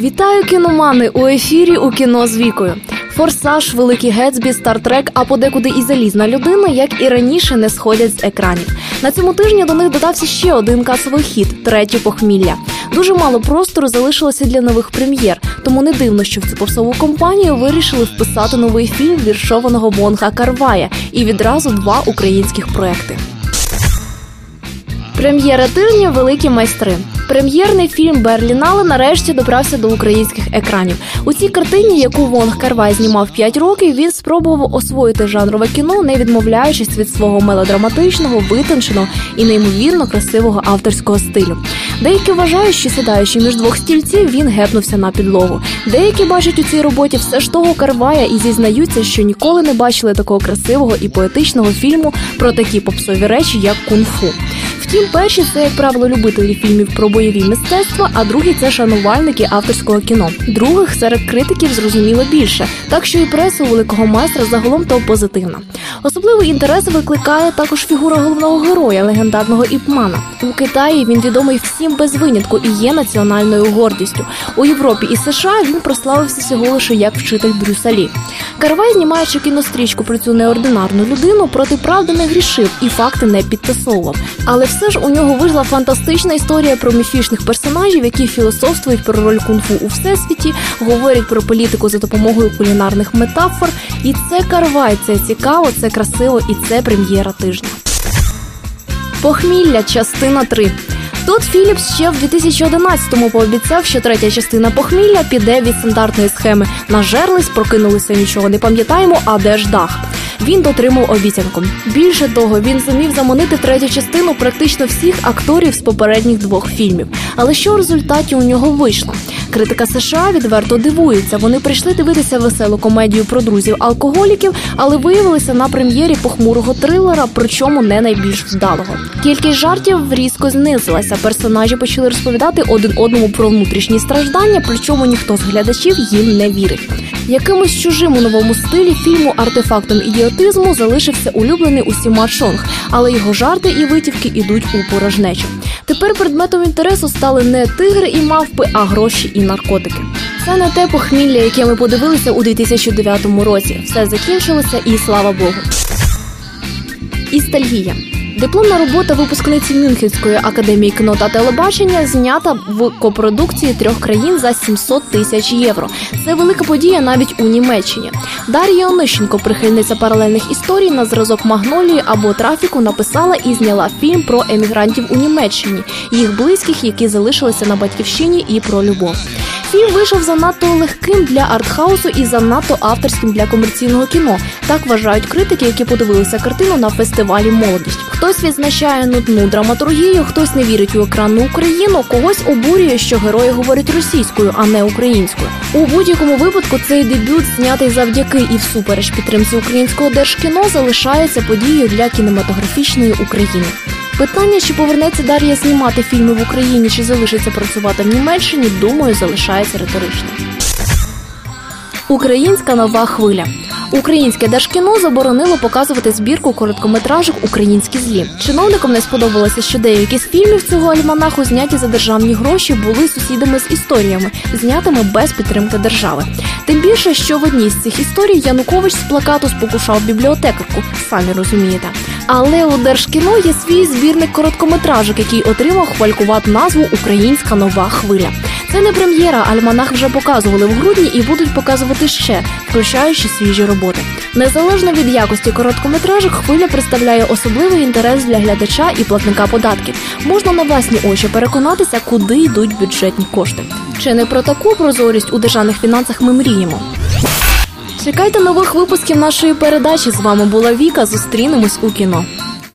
Вітаю кіномани у ефірі у кіно з вікою. Форсаж, Великий Гетсбі, Стартрек, а подекуди і залізна людина, як і раніше, не сходять з екранів. На цьому тижні до них додався ще один касовий хід третє похмілля. Дуже мало простору залишилося для нових прем'єр, тому не дивно, що в цю попсову компанію вирішили вписати новий фільм віршованого Монга Карвая і відразу два українських проекти. Прем'єра тижня Великі майстри. Прем'єрний фільм Берлінале нарешті добрався до українських екранів. У цій картині, яку Вонг Карвай знімав 5 років, він спробував освоїти жанрове кіно, не відмовляючись від свого мелодраматичного, витонченого і неймовірно красивого авторського стилю. Деякі вважають, що сідаючи між двох стільців, він гепнувся на підлогу. Деякі бачать у цій роботі все ж того Карвая і зізнаються, що ніколи не бачили такого красивого і поетичного фільму про такі попсові речі, як кунг-фу. Втім, перші це, як правило, любителі фільмів про бойові мистецтва, а другі це шанувальники авторського кіно. Других серед критиків зрозуміло більше, так що і преса великого майстра загалом то позитивна. Особливий інтерес викликає також фігура головного героя, легендарного іпмана. У Китаї він відомий всім без винятку і є національною гордістю. У Європі і США він прославився всього лише як вчитель Брюсалі. Карвай, знімаючи кінострічку про цю неординарну людину, проти правди не грішив і факти не підтасовував. Але все ж у нього вийшла фантастична історія про міфічних персонажів, які філософствують про роль кунг-фу у всесвіті, говорять про політику за допомогою кулінарних метафор. І це Карвай, це цікаво, це красиво і це прем'єра тижня. Похмілля, частина 3. Тут Філіпс ще в 2011-му пообіцяв, що третя частина похмілля піде від стандартної схеми. Нажерлись, прокинулися, нічого не пам'ятаємо, а де ж дах. Він дотримав обіцянку. Більше того, він зумів заманити третю частину практично всіх акторів з попередніх двох фільмів. Але що в результаті у нього вийшло? Критика США відверто дивується. Вони прийшли дивитися веселу комедію про друзів алкоголіків, але виявилися на прем'єрі похмурого трилера, причому не найбільш вдалого. Кількість жартів різко знизилася. Персонажі почали розповідати один одному про внутрішні страждання, причому ніхто з глядачів їм не вірить. Якимось чужим у новому стилі фільму артефактом ідіотизму залишився улюблений усіма Шонг, але його жарти і витівки ідуть у порожнечу. Тепер предметом інтересу стали не тигри і мавпи, а гроші і наркотики. Це не те похмілля, яке ми подивилися у 2009 році. Все закінчилося, і слава Богу. Істальгія. Дипломна робота випускниці Мюнхенської академії кіно та телебачення знята в копродукції трьох країн за 700 тисяч євро. Це велика подія навіть у Німеччині. Дар'я Онищенко, прихильниця паралельних історій на зразок Магнолії або трафіку, написала і зняла фільм про емігрантів у Німеччині, їх близьких, які залишилися на батьківщині, і про любов. Фільм вийшов занадто легким для артхаусу і занадто авторським для комерційного кіно. Так вважають критики, які подивилися картину на фестивалі Молодість. Хтось відзначає нудну драматургію, хтось не вірить у екранну Україну, когось обурює, що герої говорять російською, а не українською. У будь-якому випадку цей дебют, знятий завдяки і всупереч підтримці українського держкіно, залишається подією для кінематографічної України. Питання, чи повернеться Дар'я знімати фільми в Україні, чи залишиться працювати в Німеччині, думаю, залишається риторичним. Українська нова хвиля. Українське держкіно заборонило показувати збірку короткометражок Українські злі. Чиновникам не сподобалося, що деякі з фільмів цього альманаху зняті за державні гроші були сусідами з історіями, знятими без підтримки держави. Тим більше, що в одній з цих історій Янукович з плакату спокушав бібліотекарку, самі розумієте. Але у держкіно є свій збірник короткометражок, який отримав хвалькувату назву Українська нова хвиля. Це не прем'єра, альманах вже показували в грудні і будуть показувати ще, включаючи свіжі роботи. Незалежно від якості короткометражок, хвиля представляє особливий інтерес для глядача і платника податків. Можна на власні очі переконатися, куди йдуть бюджетні кошти. Чи не про таку прозорість у державних фінансах ми мріємо? Чекайте нових випусків нашої передачі. З вами була Віка. Зустрінемось у кіно.